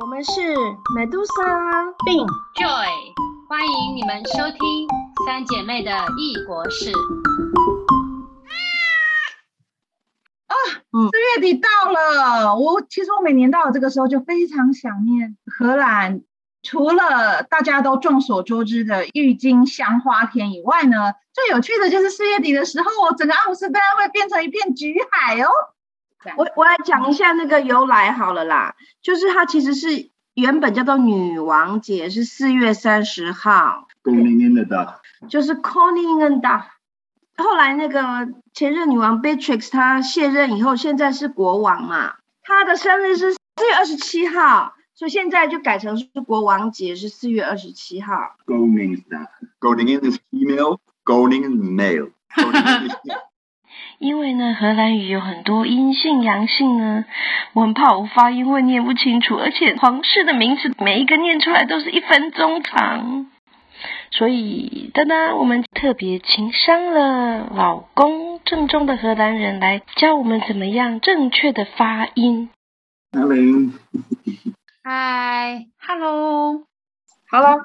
我们是 Medusa 并 Joy，欢迎你们收听三姐妹的异国事。啊四月底到了，我其实我每年到了这个时候就非常想念荷兰。除了大家都众所周知的郁金香花田以外呢，最有趣的就是四月底的时候，整个阿姆斯特丹会变成一片橘海哦。我我来讲一下那个由来好了啦，就是它其实是原本叫做女王节，是四月三十号，Koninginnedag. 就是 Koningin 后来那个前任女王 Beatrix 她卸任以后，现在是国王嘛，她的生日是四月二十七号，所以现在就改成是国王节，是四月二十七号。Koningsdag. Koningin is female, koning is male. 因为呢，荷兰语有很多阴性、阳性呢，我很怕我发音会念不清楚，而且皇室的名字每一个念出来都是一分钟长，所以当当，我们特别情商了老公正宗的荷兰人来教我们怎么样正确的发音。Hello. 嗨，Hello，好了，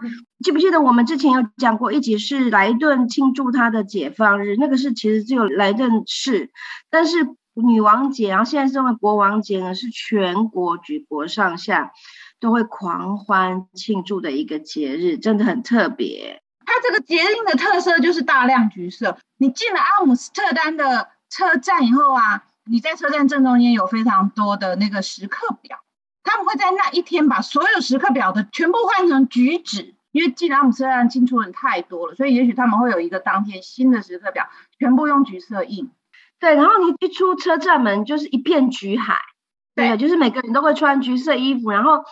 记不记得我们之前有讲过一集是莱顿庆祝他的解放日，那个是其实只有莱顿市，但是女王节，然后现在是为国王节呢，是全国举国上下都会狂欢庆祝的一个节日，真的很特别。它这个节日的特色就是大量橘色。你进了阿姆斯特丹的车站以后啊，你在车站正中间有非常多的那个时刻表，他们会在那一天把所有时刻表的全部换成橘子，因为进了阿姆斯特丹进出人太多了，所以也许他们会有一个当天新的时刻表，全部用橘色印。对，然后你一出车站门就是一片橘海，对，对就是每个人都会穿橘色衣服，然后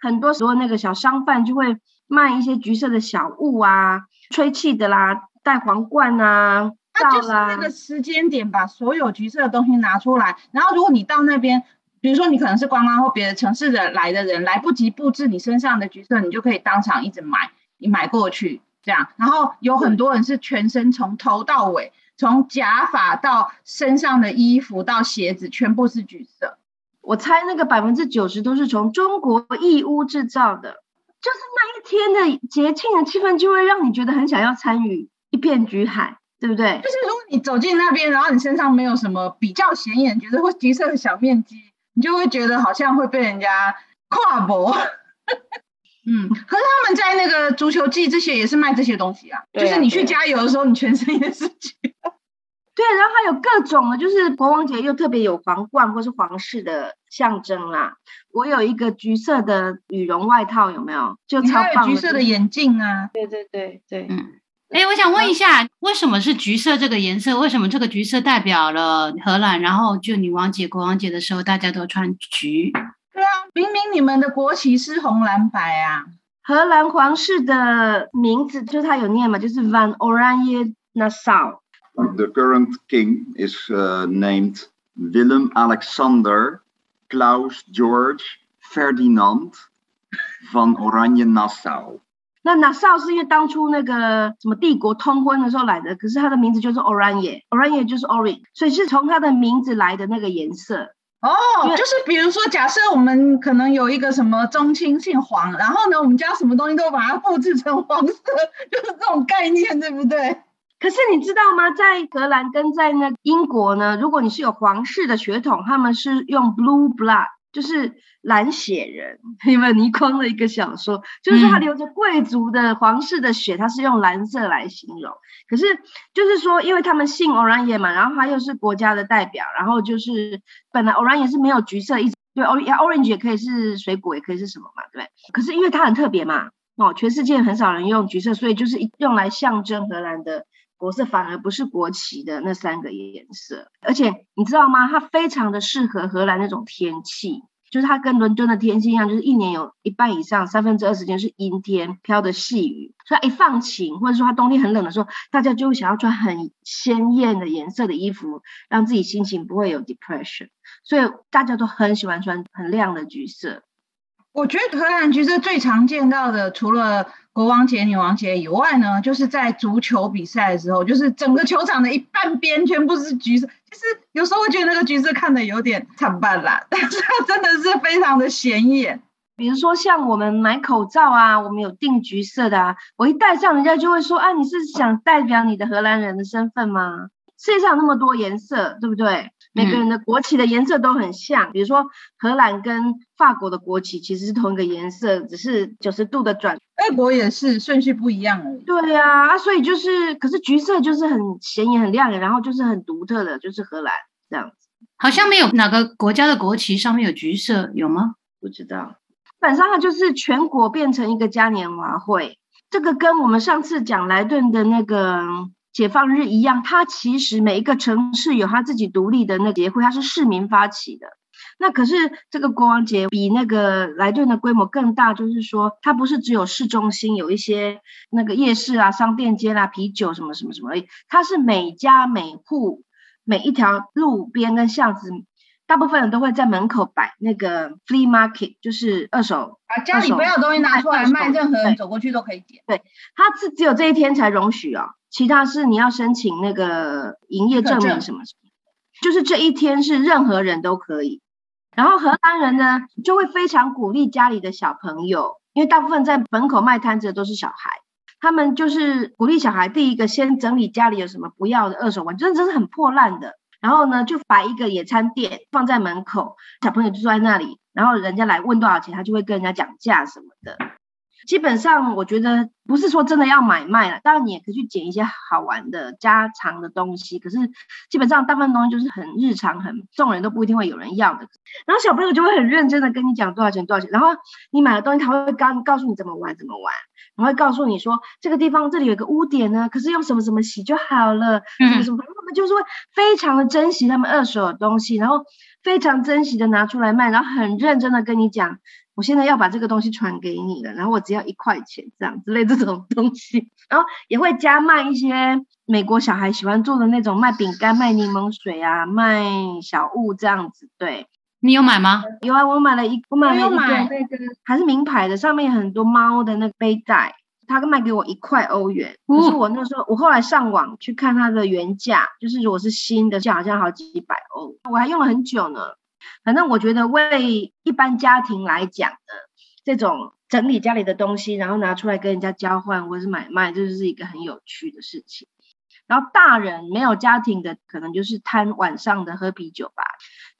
很多时候那个小商贩就会卖一些橘色的小物啊，吹气的啦，戴皇冠啊，它就是那个时间点，把所有橘色的东西拿出来。然后，如果你到那边，比如说你可能是观光或别的城市的来的人，来不及布置你身上的橘色，你就可以当场一直买，你买过去这样。然后有很多人是全身从头到尾，从假发到身上的衣服到鞋子，全部是橘色。我猜那个百分之九十都是从中国义乌制造的，就是那一天的节庆的气氛，就会让你觉得很想要参与一片橘海，对不对就？是如果你走进那边，然后你身上没有什么比较显眼觉得或橘色的小面积，你就会觉得好像会被人家跨博。嗯，可是他们在那个足球季这些也是卖这些东西啊，啊就是你去加油的时候，你全身也是橘。对，然后还有各种的，就是国王节又特别有皇冠或是皇室的象征啦。我有一个橘色的羽绒外套，有没有？就你还有超棒橘色的眼镜啊，对对对对，嗯，哎，我想问一下，为什么是橘色这个颜色？为什么这个橘色代表了荷兰？然后就女王节、国王节的时候，大家都穿橘。对啊，明明你们的国旗是红蓝白啊，荷兰皇室的名字就是它有念嘛，就是 Van Oranje Nassau。The current king is uh, named Willem Alexander Klaus George Ferdinand van Oranje-Nassau. 那 Nassau 是因为当初那个什么帝国通婚的时候来的，可是它的名字就是 Oranje，Oranje 就是 orange，所以是从它的名字来的那个颜色。哦，就是比如说，假设我们可能有一个什么宗亲姓黄，然后呢，我们家什么东西都把它复制成黄色，就是这种概念，对不对？可是你知道吗？在荷兰跟在那英国呢，如果你是有皇室的血统，他们是用 blue blood，就是蓝血人。因为倪匡的一个小说，就是说他嗯流着贵族的皇室的血，他是用蓝色来形容。可是就是说，因为他们姓 Oranje 嘛，然后他又是国家的代表，然后就是本来 Oranje 是没有橘色，一直对 Or Orange 也可以是水果，也可以是什么嘛，对不对？可是因为它很特别嘛，哦，全世界很少人用橘色，所以就是用来象征荷兰的国色，反而不是国旗的那三个颜色。而且你知道吗？它非常的适合荷兰那种天气。就是它跟伦敦的天气一样，就是一年有一半以上，三分之二时间是阴天，飘的细雨。所以一放晴，或者说它冬天很冷的时候，大家就会想要穿很鲜艳的颜色的衣服，让自己心情不会有 depression。所以大家都很喜欢穿很亮的橘色。我觉得荷兰橘色最常见到的，除了国王节、女王节以外呢，就是在足球比赛的时候，就是整个球场的一半边全部是橘色。其实有时候会觉得那个橘色看的有点惨淡啦，但是它真的是非常的显眼。比如说像我们买口罩啊，我们有定橘色的啊，我一戴上，人家就会说啊，你是想代表你的荷兰人的身份吗？世界上那么多颜色，对不对？每个人的国旗的颜色都很像，比如说荷兰跟法国的国旗其实是同一个颜色，只是九十度的转。外国也是顺序不一样而已。对呀、啊，所以就是，可是橘色就是很显眼、很亮眼，然后就是很独特的，就是荷兰这样子。好像没有哪个国家的国旗上面有橘色，有吗？不知道，基本上它就是全国变成一个嘉年华会，这个跟我们上次讲莱顿的那个解放日一样，它其实每一个城市有它自己独立的那节会，它是市民发起的。那可是这个国王节比那个莱顿的规模更大，就是说它不是只有市中心有一些那个夜市啊、商店街啦、啤酒什么什么什么，它是每家每户每一条路边跟巷子。大部分人都会在门口摆那个 flea market，就是二手，把家里不要的东西拿出来卖，任何人走过去都可以点。它是只有这一天才容许哦，其他是你要申请那个营业证明什么什么，就是这一天是任何人都可以。然后荷兰人呢就会非常鼓励家里的小朋友，因为大部分在门口卖摊子的都是小孩，他们就是鼓励小孩第一个先整理家里有什么不要的二手玩具，真的真是很破烂的。然后呢，就把一个野餐垫放在门口，小朋友就坐在那里，然后人家来问多少钱，他就会跟人家讲价什么的。基本上我觉得不是说真的要买卖了，当然你也可以去捡一些好玩的家常的东西，可是基本上大部分东西就是很日常、很众人都不一定会有人要的。然后小朋友就会很认真的跟你讲多少钱多少钱，然后你买的东西他会告告诉你怎么玩怎么玩，然后会告诉你说这个地方这里有个污点呢，可是用什么什么洗就好了，什么什么，他们就是会非常的珍惜他们二手的东西，然后非常珍惜的拿出来卖，然后很认真的跟你讲。我现在要把这个东西传给你了，然后我只要一块钱这样之类这种东西，然后也会加卖一些美国小孩喜欢做的那种卖饼干、卖柠檬水啊、卖小物这样子。对你有买吗？有啊，我买了一，我买了一个买那个还是名牌的，上面有很多猫的那个背带，他卖给我一块欧元。可是我那时候我后来上网去看它的原价，就是如果是新的，就好像好几百欧，我还用了很久呢。反正我觉得为一般家庭来讲呢，这种整理家里的东西，然后拿出来跟人家交换或者是买卖，这就是一个很有趣的事情。然后大人没有家庭的，可能就是贪晚上的喝啤酒吧。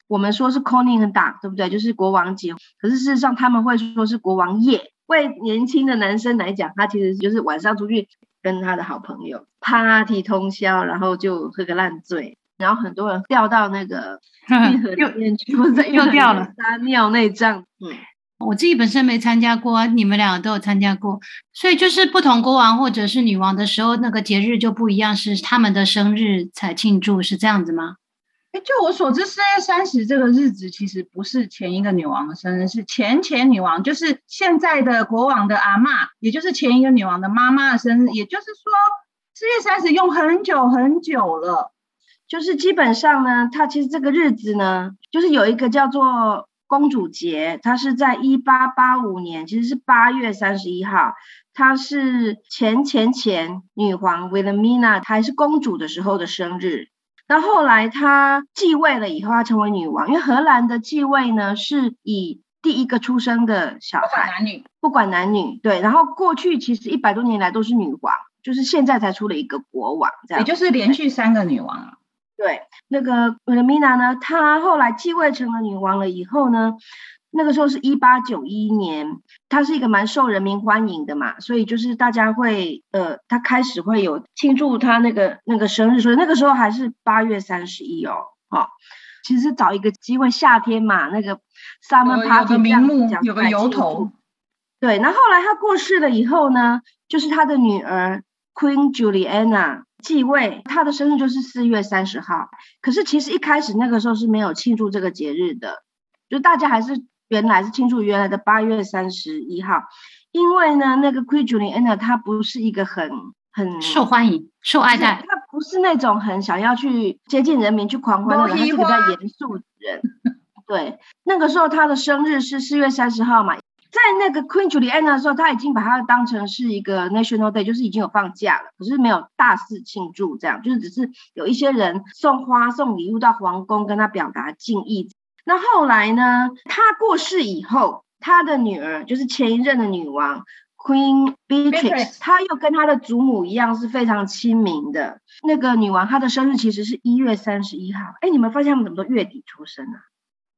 我们说是 Koning Dag，对不对？就是国王节。可是事实上他们会说是国王夜。为年轻的男生来讲，他其实就是晚上出去跟他的好朋友 party 通宵，然后就喝个烂醉。然后很多人掉到那个 运河里面去，或者在运河里掉了撒尿内脏。嗯，我自己本身没参加过啊，你们两个都有参加过，所以就是不同国王或者是女王的时候，那个节日就不一样，是他们的生日才庆祝，是这样子吗？哎，就我所知，四月三十这个日子其实不是前一个女王的生日，是前前女王，就是现在的国王的阿嬷，也就是前一个女王的妈妈的生日。也就是说，四月三十用很久很久了。就是基本上呢，它其实这个日子呢，就是有一个叫做公主节，它是在一八八五年，其实是八月三十一号，它是前前前女皇 Wilhelmina 还是公主的时候的生日。那后来她继位了以后，她成为女王，因为荷兰的继位呢是以第一个出生的小不管孩，男女，不管男女，对。然后过去其实一百多年来都是女王，就是现在才出了一个国王，这样也就是连续三个女王啊。对，那个 Wilhelmina 呢，她后来继位成了女王了以后呢，那个时候是一八九一年，她是一个蛮受人民欢迎的嘛，所以就是大家会呃，她开始会有庆祝她那个那个生日，所以那个时候还是八月三十一哦，哦，其实找一个机会，夏天嘛，那个 summer party 个名这样子目有个由头。祝对，那后来她过世了以后呢，就是她的女儿 Queen Juliana 继位，他的生日就是四月三十号。可是其实一开始那个时候是没有庆祝这个节日的，就大家还是原来是庆祝原来的八月三十一号，因为呢，那个 Queen Juliana 她不是一个很很受欢迎、受爱戴，他不是那种很想要去接近人民、去狂欢的人，他是个比较严肃的人。对，那个时候他的生日是四月三十号嘛，在那个 Queen Juliana 的时候，他已经把它当成是一个 National Day，就是已经有放假了，可是没有大肆庆祝，这样就是只是有一些人送花、送礼物到皇宫跟他表达敬意。那后来呢，他过世以后，他的女儿就是前一任的女王 Queen Beatrix Beatrix，她又跟她的祖母一样是非常亲民的。那个女王她的生日其实是一月三十一号，哎，你们发现他们怎么都月底出生啊？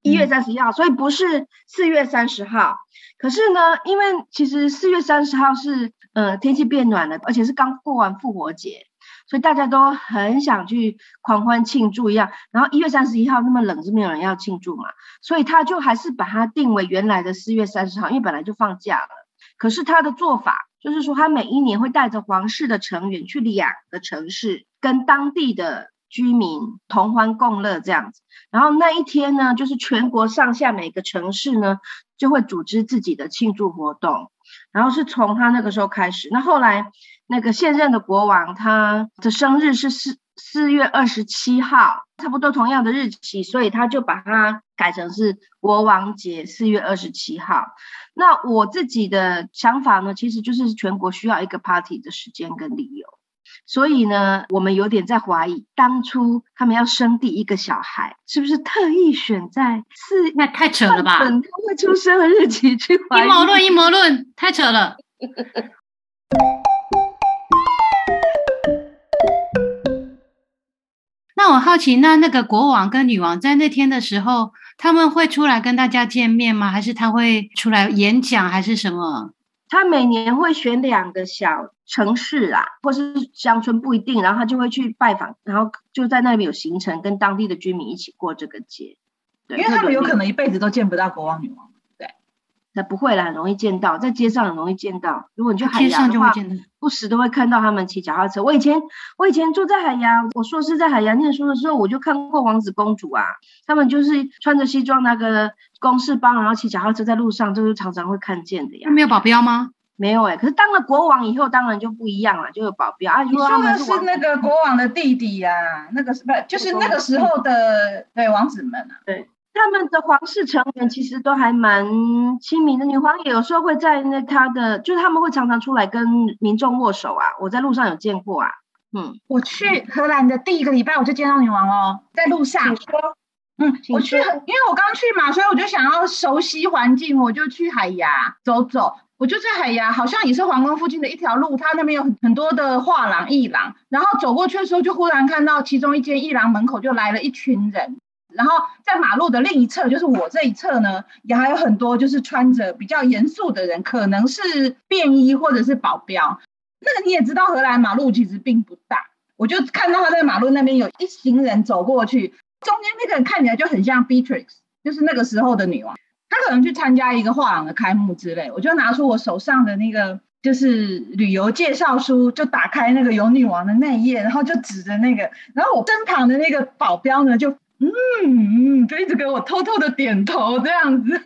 一月三十一号，所以不是四月三十号。可是呢，因为其实四月三十号是呃天气变暖了，而且是刚过完复活节，所以大家都很想去狂欢庆祝一样。然后一月三十一号那么冷，是没有人要庆祝嘛，所以他就还是把它定为原来的四月三十号，因为本来就放假了。可是他的做法就是说，他每一年会带着皇室的成员去两个城市，跟当地的居民同欢共乐这样子。然后那一天呢，就是全国上下每个城市呢，就会组织自己的庆祝活动。然后是从他那个时候开始。那后来那个现任的国王，他的生日是四四月二十七号，差不多同样的日期，所以他就把它改成是国王节，四月二十七号。那我自己的想法呢，其实就是全国需要一个 party 的时间跟理由。所以呢，我们有点在怀疑，当初他们要生第一个小孩，是不是特意选在四那太扯了吧？本他会出生的日期去 怀疑？阴谋论，阴谋论，太扯了。那我好奇，那那个国王跟女王在那天的时候，他们会出来跟大家见面吗？还是他会出来演讲，还是什么？他每年会选两个小城市啊，或是乡村不一定，然后他就会去拜访，然后就在那里有行程，跟当地的居民一起过这个节。对，因为他们有可能能一辈子都见不到国王女王。那不会啦，很容易见到，在街上很容易见到。如果你去海街上牙的话，就会见到。不时都会看到他们骑脚踏车。我以前我以前住在海洋，我硕士在海洋念书的时候，我就看过王子公主啊，他们就是穿着西装那个公事包，然后骑脚踏车在路上，就是常常会看见的呀他。没有保镖吗？没有哎、可是当了国王以后，当然就不一样了，就有保镖啊。如你说的是那个国王的弟弟呀、那个是不就是那个时候的对王子们啊？他们的皇室成员其实都还蛮亲民的，女皇也有时候会在那她的，就是他们会常常出来跟民众握手啊，我在路上有见过啊。嗯，我去荷兰的第一个礼拜我就见到女王哦，在路上请。说。嗯，我去很，因为我刚去嘛，所以我就想要熟悉环境，我就去海牙走走。我就在海牙，好像也是皇宫附近的一条路，它那边有很很多的画廊、艺廊。然后走过去的时候，就忽然看到其中一间艺廊门口就来了一群人。然后在马路的另一侧，就是我这一侧呢，也还有很多就是穿着比较严肃的人，可能是便衣或者是保镖。那个你也知道，荷兰马路其实并不大，我就看到他在马路那边有一行人走过去，中间那个人看起来就很像 Beatrix，就是那个时候的女王。她可能去参加一个画廊的开幕之类，我就拿出我手上的那个就是旅游介绍书，就打开那个有女王的那一页，然后就指着那个，然后我身旁的那个保镖呢，就嗯嗯，就一直给我偷偷的点头这样子。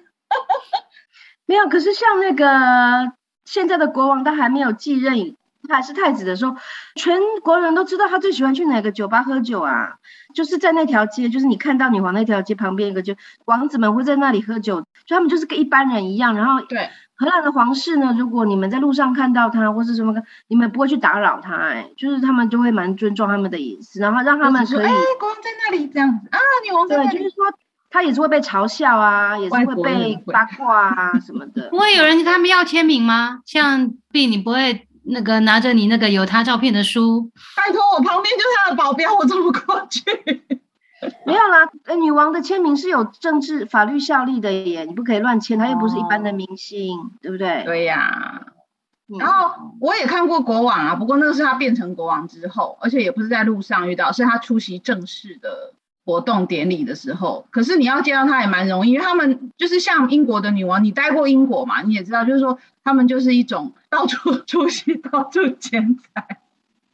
没有，可是像那个现在的国王，他还没有继任，他还是太子的时候，全国人都知道他最喜欢去哪个酒吧喝酒啊，就是在那条街，就是你看到女皇那条街旁边一个就王子们会在那里喝酒，就他们就是跟一般人一样。然后对，荷兰的皇室呢，如果你们在路上看到他或是什么，你们不会去打扰他、哎，就是他们就会蛮尊重他们的隐私，然后让他们可以哎，国王在那里这样子啊，女王在对，那里就是。说他也是会被嘲笑啊，也是会被八卦啊 什么的。不会有人跟他们要签名吗？像 B，你不会那个拿着你那个有他照片的书，拜托，我旁边就是他的保镖，我怎么过去？没有啦，呃，女王的签名是有政治法律效力的耶，你不可以乱签，她又不是一般的明星，对不对？对呀、嗯然后我也看过国王啊，不过那个是他变成国王之后，而且也不是在路上遇到，是他出席正式的活动典礼的时候。可是你要见到他也蛮容易，因为他们就是像英国的女王，你待过英国嘛，你也知道，就是说他们就是一种到处 出席、到处剪彩。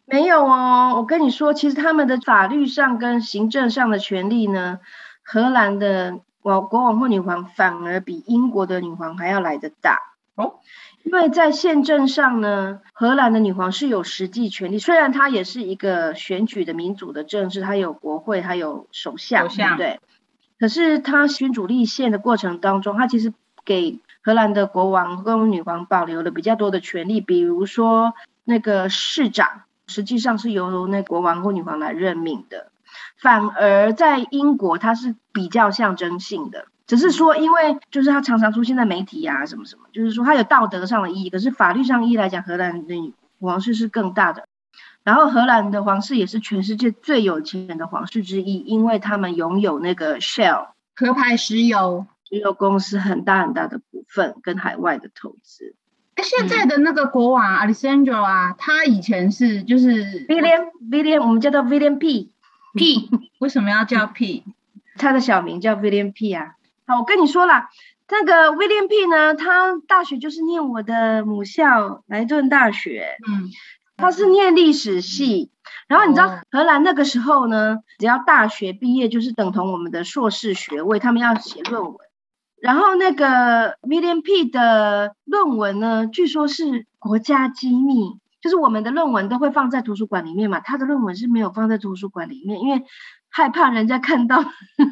没有哦，我跟你说，其实他们的法律上跟行政上的权利呢，荷兰的国国王或女皇反而比英国的女皇还要来得大。哦，因为在宪政上呢，荷兰的女皇是有实际权利，虽然她也是一个选举的民主的政治，她有国会，她有首相，首不对？可是她君主立宪的过程当中，她其实给荷兰的国王跟女皇保留了比较多的权利，比如说那个市长，实际上是由那国王或女王来任命的。反而在英国，它是比较象征性的，只是说，因为就是它常常出现在媒体啊，什么什么，就是说它有道德上的意义，可是法律上意义来讲，荷兰的皇室是更大的。然后荷兰的皇室也是全世界最有钱的皇室之一，因为他们拥有那个 Shell 壳牌石油，石油公司很大很大的股份跟海外的投资。哎，现在的那个国王 Alexander 啊，他以前是就是 William William，我们叫他 William P P，为什么要叫 P？他的小名叫 William P 啊。好，我跟你说了，那个 William P 呢，他大学就是念我的母校莱顿大学，嗯，他是念历史系。然后你知道荷兰那个时候呢，只要大学毕业就是等同我们的硕士学位，他们要写论文。然后那个 William P 的论文呢，据说是国家机密，就是我们的论文都会放在图书馆里面嘛，他的论文是没有放在图书馆里面，因为害怕人家看到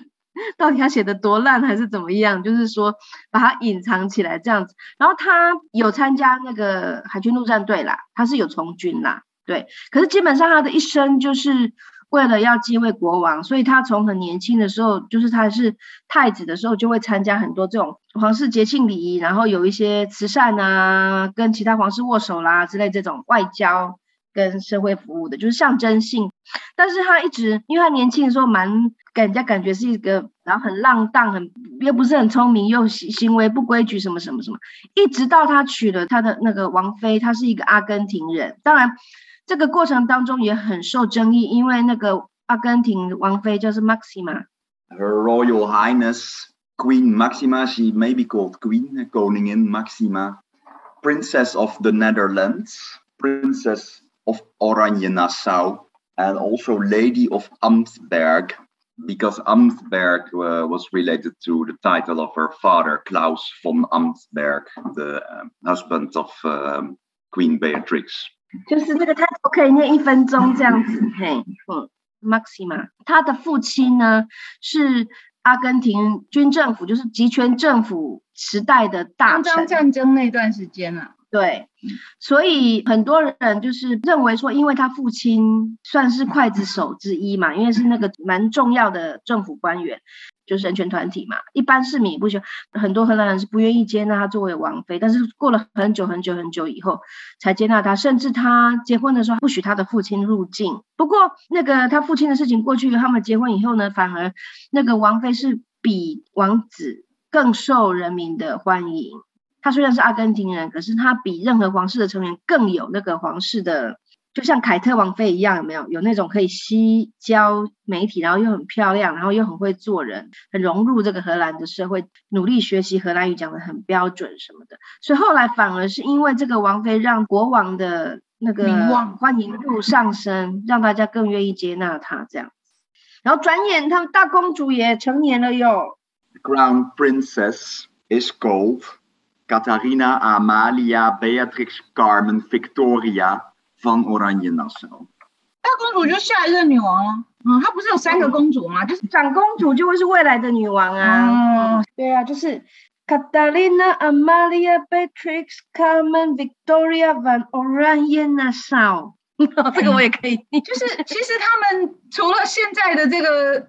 到底他写的多烂还是怎么样，就是说把它隐藏起来这样子。然后他有参加那个海军陆战队啦，他是有从军啦，对。可是基本上他的一生就是。为了要继位国王，所以他从很年轻的时候，就是他是太子的时候，就会参加很多这种皇室节庆礼仪，然后有一些慈善啊，跟其他皇室握手啦之类这种外交跟社会服务的，就是象征性。但是他一直，因为他年轻的时候蛮给人家感觉是一个，然后很浪荡，很又不是很聪明，又行行为不规矩，什么什么什么。一直到他娶了他的那个王妃，他是一个阿根廷人，当然。这个过程当中也很受争议，因为那个阿根廷王妃就是 Maxima。Her Royal Highness Queen Maxima, she may be called Queen, Koningin Maxima, Princess of the Netherlands, Princess of Oranje-Nassau, and also Lady of Amtsberg, because Amtsberg uh, was related to the title of her father, Klaus von Amtsberg, the um, husband of um, Queen Beatrix. 就是这个 title 可以念一分钟这样子，嘿，嗯，Maxima，他的父亲呢是阿根廷军政府，就是集权政府时代的大臣。战争那段时间啊，对，所以很多人就是认为说，因为他父亲算是刽子手之一嘛，因为是那个蛮重要的政府官员。就是人权团体嘛，一般市民不喜欢，很多荷兰人是不愿意接纳她作为王妃，但是过了很久很久很久以后才接纳她，甚至她结婚的时候不许她的父亲入境。不过那个她父亲的事情过去，他们结婚以后呢，反而那个王妃是比王子更受人民的欢迎。他虽然是阿根廷人，可是他比任何皇室的成员更有那个皇室的。就像凯特王妃一样，有没有有那种可以吸交媒体，然后又很漂亮，然后又很会做人，很融入这个荷兰的社会，努力学习荷兰语，讲的很标准什么的。所以后来反而是因为这个王妃让国王的那个欢迎度上升，让大家更愿意接纳她这样。然后转眼他们大公主也成年了哟。Crown Princess is called Katarina Amalia Beatrix Carmen Victoria. 方 Oranje-Nassau，大公主就下一任女王了。嗯，她不是有三个公主吗？就是长公主就会是未来的女王啊。嗯，对啊，就是 Catalina Amalia Beatrix Carmen Victoria van Oranje-Nassau。这个我也可以。就是其实他们除了现在的这个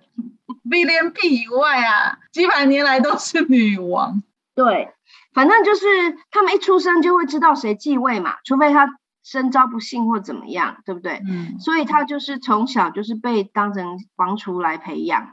William P 以外啊，几百年来都是女王。对，反正就是他们一出生就会知道谁继位嘛，除非他。身遭不幸或怎么样，对不对？嗯，所以他就是从小就是被当成王储来培养啊。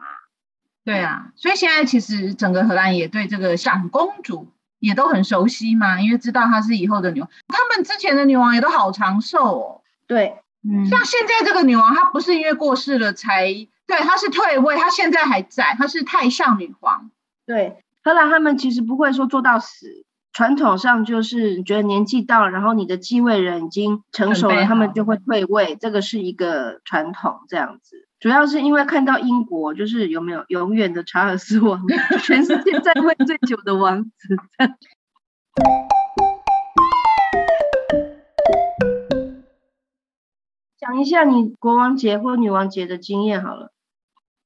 对啊，所以现在其实整个荷兰也对这个长公主也都很熟悉嘛，因为知道她是以后的女王。他们之前的女王也都好长寿哦。对，嗯，像现在这个女王，她不是因为过世了才，对，她是退位，她现在还在，她是太上女皇。对，荷兰他们其实不会说做到死。传统上就是觉得年纪到了，然后你的继位人已经成熟了，他们就会退位，这个是一个传统这样子。主要是因为看到英国就是有没有永远的查尔斯王，全世界在位最久的王子。讲一下你国王节或女王节的经验好了。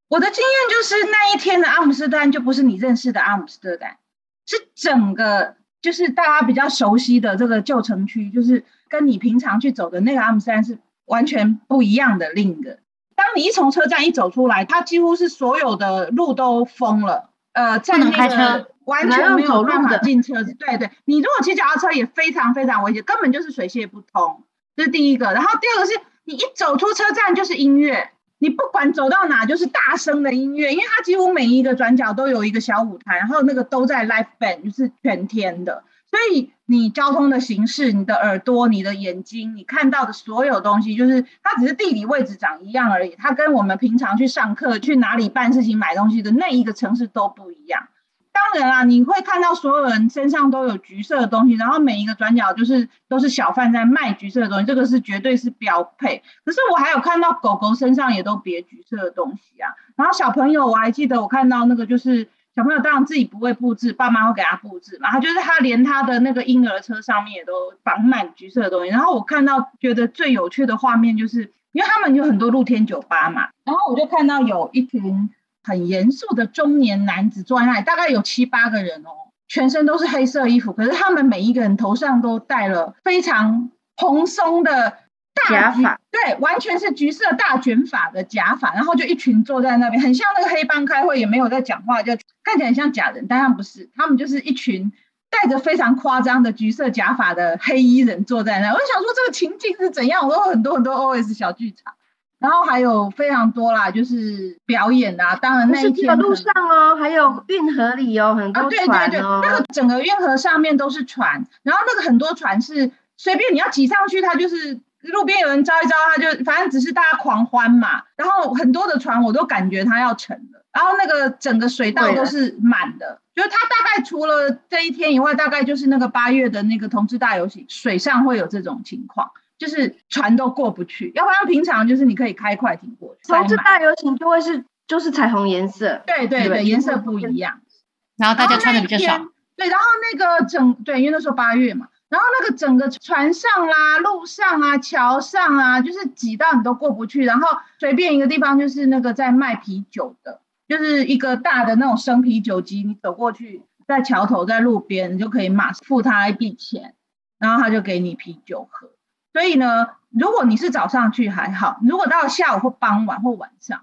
我的经验就是那一天的阿姆斯特丹就不是你认识的阿姆斯特丹，是整个。就是大家比较熟悉的这个旧城区，就是跟你平常去走的那个阿姆斯特丹是完全不一样的。另一个，当你一从车站一走出来，它几乎是所有的路都封了，呃，在那个完全没有办法进车子。对对，你如果骑脚踏车也非常非常危险，根本就是水泄不通。这是第一个，然后第二个是你一走出车站就是音乐，你不管走到哪就是大声的音乐，因为它几乎每一个转角都有一个小舞台，然后那个都在 live band，就是全天的，所以你交通的形式、你的耳朵、你的眼睛，你看到的所有东西，就是它只是地理位置长一样而已，它跟我们平常去上课、去哪里办事情、买东西的那一个城市都不一样。当然啦，你会看到所有人身上都有橘色的东西，然后每一个转角就是都是小贩在卖橘色的东西，这个是绝对是标配。可是我还有看到狗狗身上也都别橘色的东西啊。然后小朋友，我还记得我看到那个就是小朋友，当然自己不会布置，爸妈会给他布置嘛。他就是他连他的那个婴儿车上面也都绑满橘色的东西。然后我看到觉得最有趣的画面就是，因为他们有很多露天酒吧嘛，然后我就看到有一群。很严肃的中年男子坐在那里，大概有七八个人哦，全身都是黑色衣服，可是他们每一个人头上都戴了非常蓬松的假发，对，完全是橘色大卷发的假发，然后就一群坐在那边，很像那个黑帮开会，也没有在讲话，就看起来很像假人，当然不是，他们就是一群戴着非常夸张的橘色假发的黑衣人坐在那。我就想说这个情境是怎样，我有很多很多 OS 小剧场。然后还有非常多啦，就是表演啊。当然那一天路上哦，还有运河里哦，很多船哦。那个整个运河上面都是船，然后那个很多船是随便你要挤上去，它就是路边有人招一招，它就反正只是大家狂欢嘛。然后很多的船我都感觉它要沉了，然后那个整个水道都是满的，就是它大概除了这一天以外，大概就是那个八月的那个同志大游行，水上会有这种情况。就是船都过不去，要不然平常就是你可以开快艇过去。同志大游行就会是就是彩虹颜色，对对对，颜色不一样。然后大家穿的比较少。对，然后那个整对，因为那时候八月嘛，然后那个整个船上啦、路上啊、桥上啊，就是挤到你都过不去。然后随便一个地方就是那个在卖啤酒的，就是一个大的那种生啤酒机，你走过去，在桥头在路边，你就可以马付他一笔钱，然后他就给你啤酒喝。所以呢，如果你是早上去还好，如果到下午或傍晚或晚上，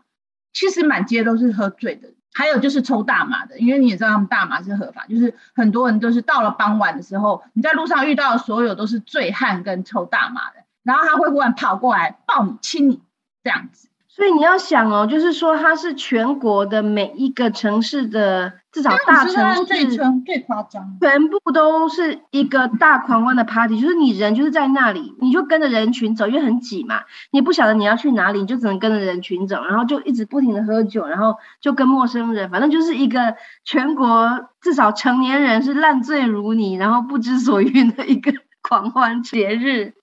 其实满街都是喝醉的。还有就是抽大麻的，因为你也知道他们大麻是合法，就是很多人都是到了傍晚的时候，你在路上遇到的所有都是醉汉跟抽大麻的，然后他会忽然跑过来抱你亲你这样子。所以你要想哦，就是说它是全国的每一个城市的至少大城市最最夸张，全部都是一个大狂欢的 party，就是你人就是在那里，你就跟着人群走，因为很挤嘛，你不晓得你要去哪里，你就只能跟着人群走，然后就一直不停的喝酒，然后就跟陌生人，反正就是一个全国至少成年人是烂醉如泥，然后不知所云的一个 狂欢节日。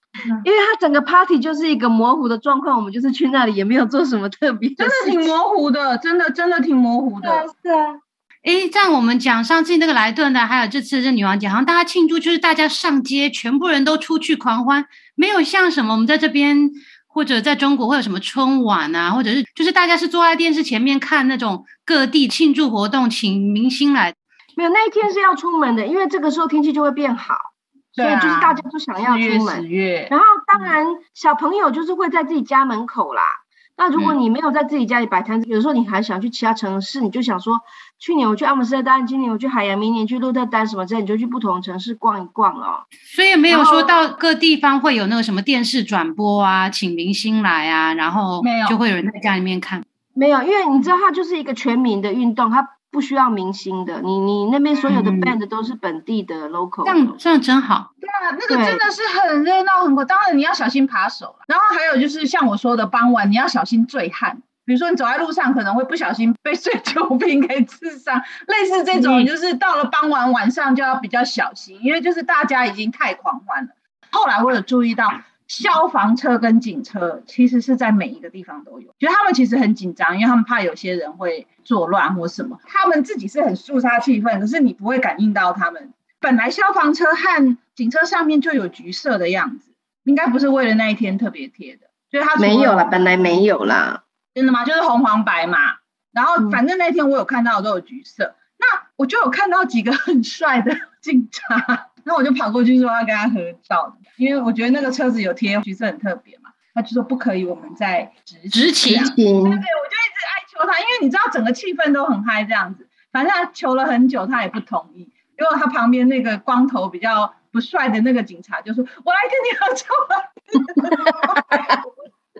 因为它整个 party 就是一个模糊的状况，我们就是去那里也没有做什么特别，真的挺模糊的，真的真的挺模糊的。是啊，哎，这样我们讲上次那个莱顿的，还有这次这女王节，好像大家庆祝就是大家上街，全部人都出去狂欢，没有像什么我们在这边或者在中国会有什么春晚啊，或者是就是大家是坐在电视前面看那种各地庆祝活动，请明星来。没有那一天是要出门的，因为这个时候天气就会变好。所以就是大家都想要出门，然后当然小朋友就是会在自己家门口啦。那如果你没有在自己家里摆摊子，有时候你还想去其他城市，你就想说，去年我去阿姆斯特丹，今年我去海洋，明年去鹿特丹什么之类，你就去不同城市逛一逛哦。所以没有说到各地方会有那个什么电视转播啊，请明星来啊，然后没有就会有人在家里面看。没有，因为你知道它就是一个全民的运动，它。不需要明星的，你你那边所有的 band 都是本地的 local，这样这样真好。对啊，那个真的是很热闹很火。当然你要小心扒手然后还有就是像我说的，傍晚你要小心醉汉，比如说你走在路上可能会不小心被醉酒瓶给刺伤，类似这种就是到了傍晚晚上就要比较小心，因为就是大家已经太狂欢了。后来我有注意到。消防车跟警车其实是在每一个地方都有，觉得他们其实很紧张，因为他们怕有些人会作乱或什么。他们自己是很肃杀气氛，可是你不会感应到他们。本来消防车和警车上面就有橘色的样子，应该不是为了那一天特别贴的，所以它没有了，本来没有啦。真的吗？就是红黄白嘛。然后反正那天我有看到都有橘色，那我就有看到几个很帅的警察。那我就跑过去说要跟他合照，因为我觉得那个车子有贴橘色很特别嘛。他就说不可以，我们在执执勤。对对，我就一直哀求他，因为你知道整个气氛都很嗨这样子。反正他求了很久，他也不同意。结果他旁边那个光头比较不帅的那个警察就说：“我来跟你合作。”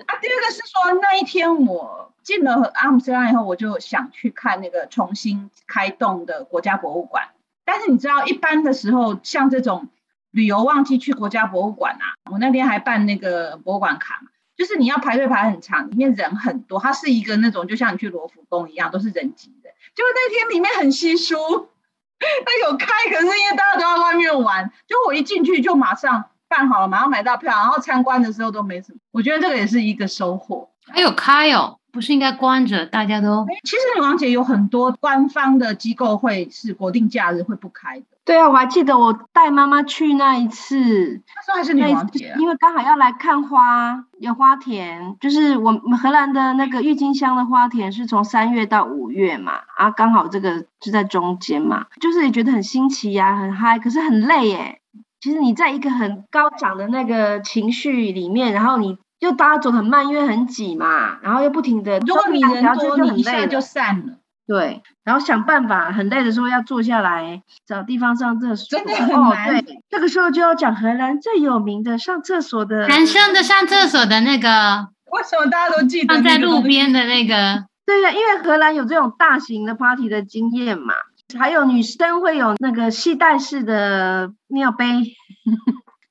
啊，第二个是说那一天我进了阿姆斯特丹以后，我就想去看那个重新开动的国家博物馆。但是你知道，一般的时候像这种旅游旺季去国家博物馆啊，我那天还办那个博物馆卡嘛，就是你要排队排很长，里面人很多，它是一个那种就像你去罗浮宫一样，都是人挤的。结果那天里面很稀疏，它有开，可是因为大家都在外面玩，就我一进去就马上。办好了，马上买到票，然后参观的时候都没什么。我觉得这个也是一个收获。还有开哦，不是应该关着？大家都其实女王节有很多官方的机构会是国定假日会不开的。对啊，我还记得我带妈妈去那一次，那时候还是女王节，因为刚好要来看花，有花田，就是我们荷兰的那个郁金香的花田是从三月到五月嘛，啊，刚好这个就在中间嘛，就是也觉得很新奇呀，很嗨，可是很累耶。其实你在一个很高涨的那个情绪里面，然后你又大家走很慢，因为很挤嘛，然后又不停的，如果你人多，你一下就散了。对，然后想办法，很累的时候要坐下来找地方上厕所，真的很难。对，这个时候就要讲荷兰最有名的上厕所的男生的上厕所的那个，为什么大家都记得放在路边的那个？对呀，因为荷兰有这种大型的 party 的经验嘛。还有女生会有那个系带式的尿杯，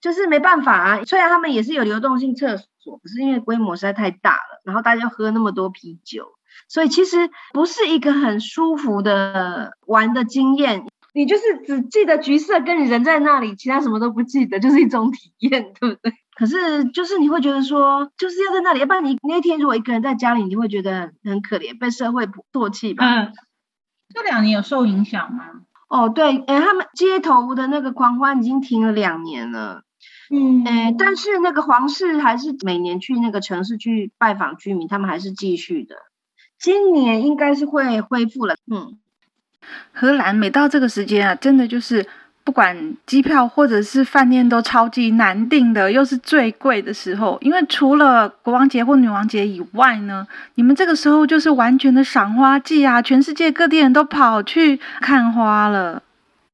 就是没办法啊。虽然他们也是有流动性厕所，可是因为规模实在太大了，然后大家喝那么多啤酒，所以其实不是一个很舒服的玩的经验。你就是只记得橘色跟你人在那里，其他什么都不记得，就是一种体验，对不对？可是就是你会觉得说，就是要在那里，要不然你那天如果一个人在家里，你会觉得很可怜，被社会唾弃吧。嗯。这两年有受影响吗？哦，对，哎，他们街头的那个狂欢已经停了两年了，嗯，哎，但是那个皇室还是每年去那个城市去拜访居民，他们还是继续的。今年应该是会恢复了，嗯。荷兰每到这个时间啊，真的就是。不管机票或者是饭店都超级难订的，又是最贵的时候。因为除了国王节或女王节以外呢，你们这个时候就是完全的赏花季啊！全世界各地人都跑去看花了。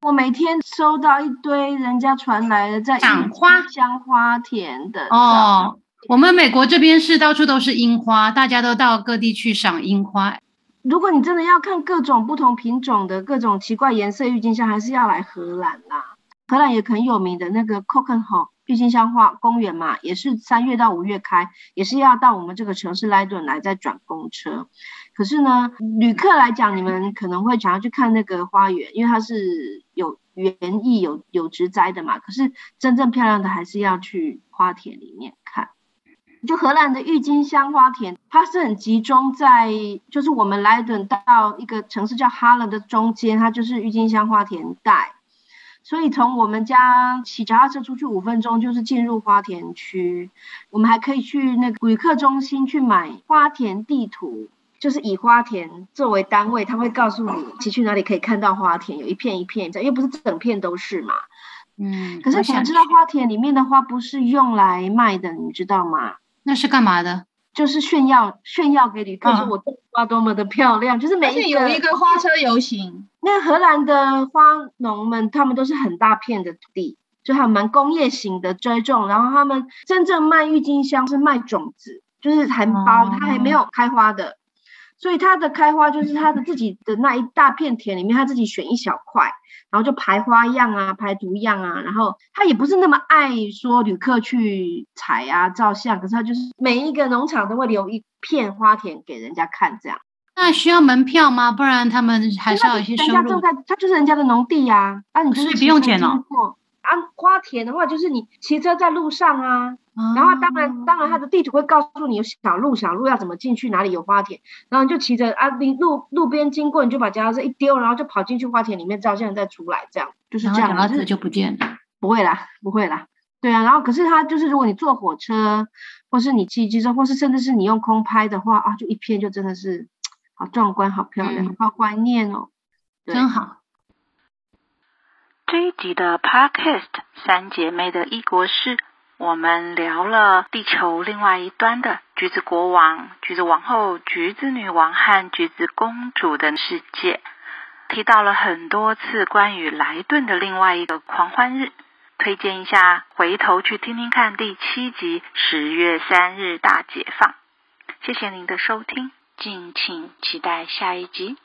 我每天收到一堆人家传来的在赏花香花田的哦。我们美国这边是到处都是樱花，大家都到各地去赏樱花。如果你真的要看各种不同品种的各种奇怪颜色郁金香，还是要来荷兰啦。荷兰也很有名的那个 c o c k e n h o 郁金香花公园嘛，也是三月到五月开，也是要到我们这个城市莱顿来再转公车。可是呢，旅客来讲，你们可能会想要去看那个花园，因为它是有园艺、有有植栽的嘛。可是真正漂亮的还是要去花田里面看。就荷兰的郁金香花田，它是很集中在，就是我们莱顿到一个城市叫哈伦的中间，它就是郁金香花田带。所以从我们家骑脚踏车出去五分钟，就是进入花田区。我们还可以去那个旅客中心去买花田地图，就是以花田作为单位，他会告诉你骑去哪里可以看到花田，有一片一片，因为不是整片都是嘛。嗯。可是想知道花田里面的花不是用来卖的，你知道吗？那是干嘛的？就是炫耀炫耀给旅客说，我花多么的漂亮。就是每一个有一个花车游行。那荷兰的花农们，他们都是很大片的土地，就还蛮工业型的栽种。然后他们真正卖郁金香是卖种子，就是含苞，它还没有开花的。所以它的开花就是它的自己的那一大片田里面，它自己选一小块，然后就排花样啊，排毒样啊，然后它也不是那么爱说旅客去采啊照相，可是它就是每一个农场都会留一片花田给人家看，这样。那需要门票吗？不然他们还是要有一些收入。人家种在，他就是人家的农地呀，啊，你就是不用钱哦。啊，花田的话就是你骑车在路上啊。然后当然，它的地图会告诉你有小路，小路要怎么进去，哪里有花田，然后你就骑着啊，你路路边经过，你就把脚踏车一丢，然后就跑进去花田里面照相，再出来，这样就是这样。脚踏车就不见了？不会啦，不会啦。对啊，然后可是它就是，如果你坐火车，或是你骑机车，或是甚至是你用空拍的话啊，就一片就真的是好壮观、好漂亮、好怀念哦，真好。这一集的 Podcast《三姐妹的异国事》。我们聊了地球另外一端的橘子国王、橘子王后、橘子女王和橘子公主的世界。提到了很多次关于莱顿的另外一个狂欢日，推荐一下，回头去听听看第七集十月三日大解放。谢谢您的收听，敬请期待下一集。